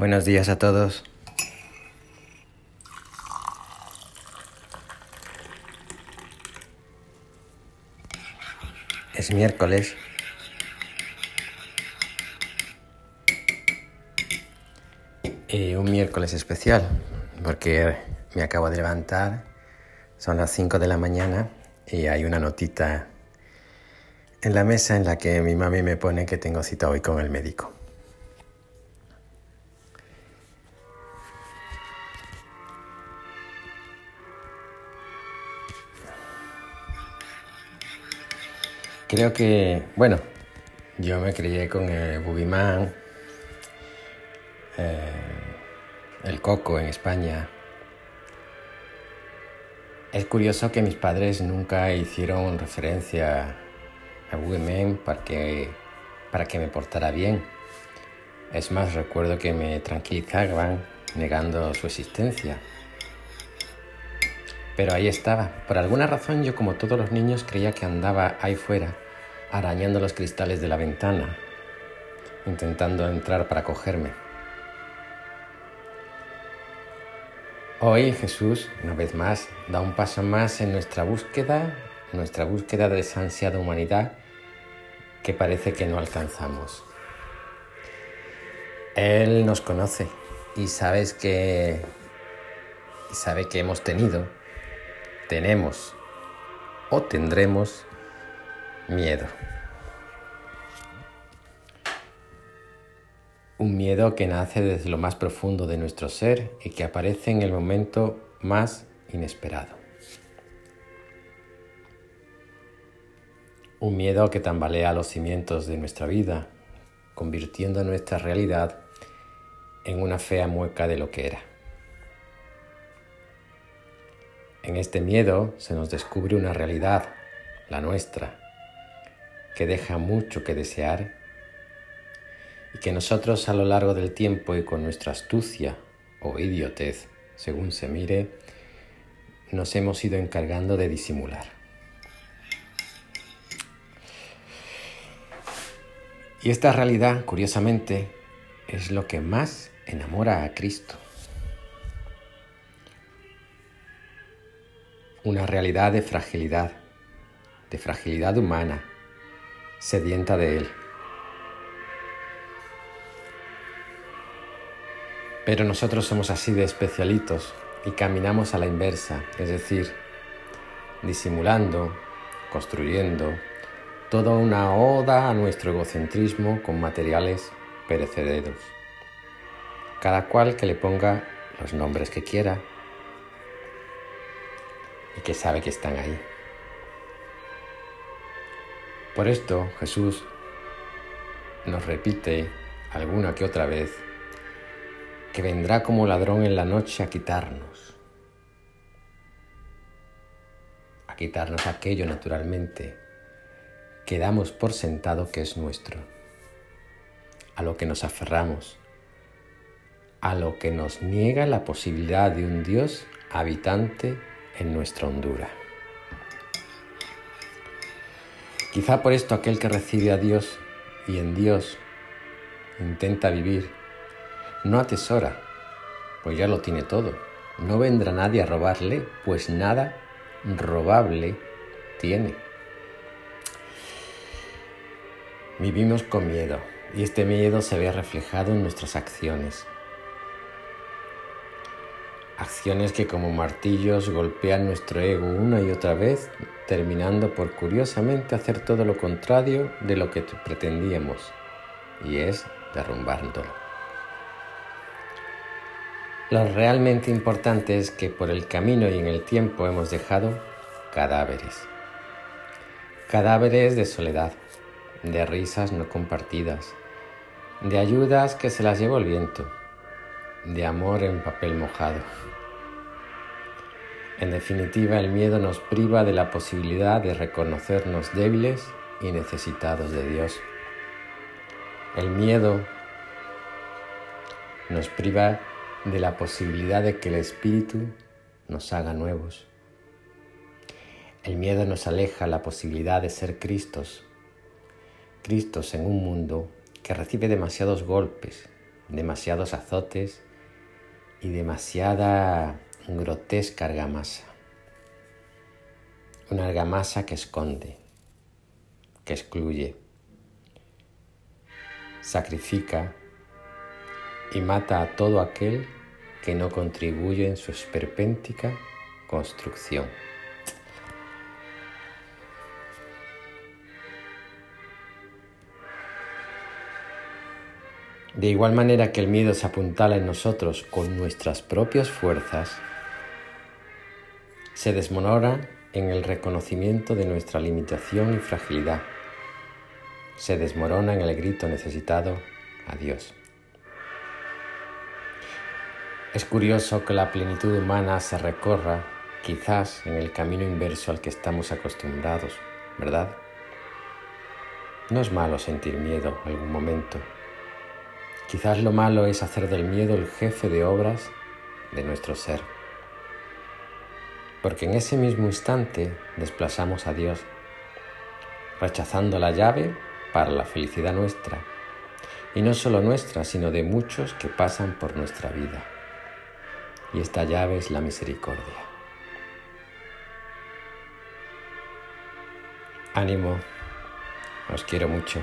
Buenos días a todos. Es miércoles. Y un miércoles especial, porque me acabo de levantar, son las 5 de la mañana y hay una notita en la mesa en la que mi mami me pone que tengo cita hoy con el médico. Creo que, bueno, yo me crié con el Boogeyman, eh, el Coco en España. Es curioso que mis padres nunca hicieron referencia a Boogeyman para que, para que me portara bien. Es más, recuerdo que me tranquilizaban negando su existencia. Pero ahí estaba. Por alguna razón yo, como todos los niños, creía que andaba ahí fuera, arañando los cristales de la ventana, intentando entrar para cogerme. Hoy Jesús, una vez más, da un paso más en nuestra búsqueda, nuestra búsqueda de esa ansiada humanidad que parece que no alcanzamos. Él nos conoce y sabes que y sabe que hemos tenido tenemos o tendremos miedo. Un miedo que nace desde lo más profundo de nuestro ser y que aparece en el momento más inesperado. Un miedo que tambalea los cimientos de nuestra vida, convirtiendo nuestra realidad en una fea mueca de lo que era. En este miedo se nos descubre una realidad, la nuestra, que deja mucho que desear y que nosotros a lo largo del tiempo y con nuestra astucia o idiotez, según se mire, nos hemos ido encargando de disimular. Y esta realidad, curiosamente, es lo que más enamora a Cristo. una realidad de fragilidad, de fragilidad humana, sedienta de Él. Pero nosotros somos así de especialitos y caminamos a la inversa, es decir, disimulando, construyendo, toda una oda a nuestro egocentrismo con materiales perecederos. Cada cual que le ponga los nombres que quiera, y que sabe que están ahí. Por esto Jesús nos repite alguna que otra vez que vendrá como ladrón en la noche a quitarnos, a quitarnos aquello naturalmente que damos por sentado que es nuestro, a lo que nos aferramos, a lo que nos niega la posibilidad de un Dios habitante en nuestra hondura. Quizá por esto aquel que recibe a Dios y en Dios intenta vivir, no atesora, pues ya lo tiene todo. No vendrá nadie a robarle, pues nada robable tiene. Vivimos con miedo y este miedo se ve reflejado en nuestras acciones, acciones que como martillos golpean nuestro ego una y otra vez, terminando por curiosamente hacer todo lo contrario de lo que pretendíamos, y es derrumbándolo. Lo realmente importante es que por el camino y en el tiempo hemos dejado cadáveres. Cadáveres de soledad, de risas no compartidas, de ayudas que se las llevó el viento, de amor en papel mojado. En definitiva, el miedo nos priva de la posibilidad de reconocernos débiles y necesitados de Dios. El miedo nos priva de la posibilidad de que el Espíritu nos haga nuevos. El miedo nos aleja la posibilidad de ser Cristos, Cristos en un mundo que recibe demasiados golpes, demasiados azotes y demasiada grotesca argamasa. Una argamasa que esconde, que excluye, sacrifica y mata a todo aquel que no contribuye en su esperpéntica construcción. De igual manera que el miedo se apuntala en nosotros con nuestras propias fuerzas, se desmonora en el reconocimiento de nuestra limitación y fragilidad. Se desmorona en el grito necesitado a Dios. Es curioso que la plenitud humana se recorra quizás en el camino inverso al que estamos acostumbrados, ¿verdad? No es malo sentir miedo algún momento. Quizás lo malo es hacer del miedo el jefe de obras de nuestro ser. Porque en ese mismo instante desplazamos a Dios, rechazando la llave para la felicidad nuestra, y no solo nuestra, sino de muchos que pasan por nuestra vida y esta llave es la misericordia. Ánimo, os quiero mucho.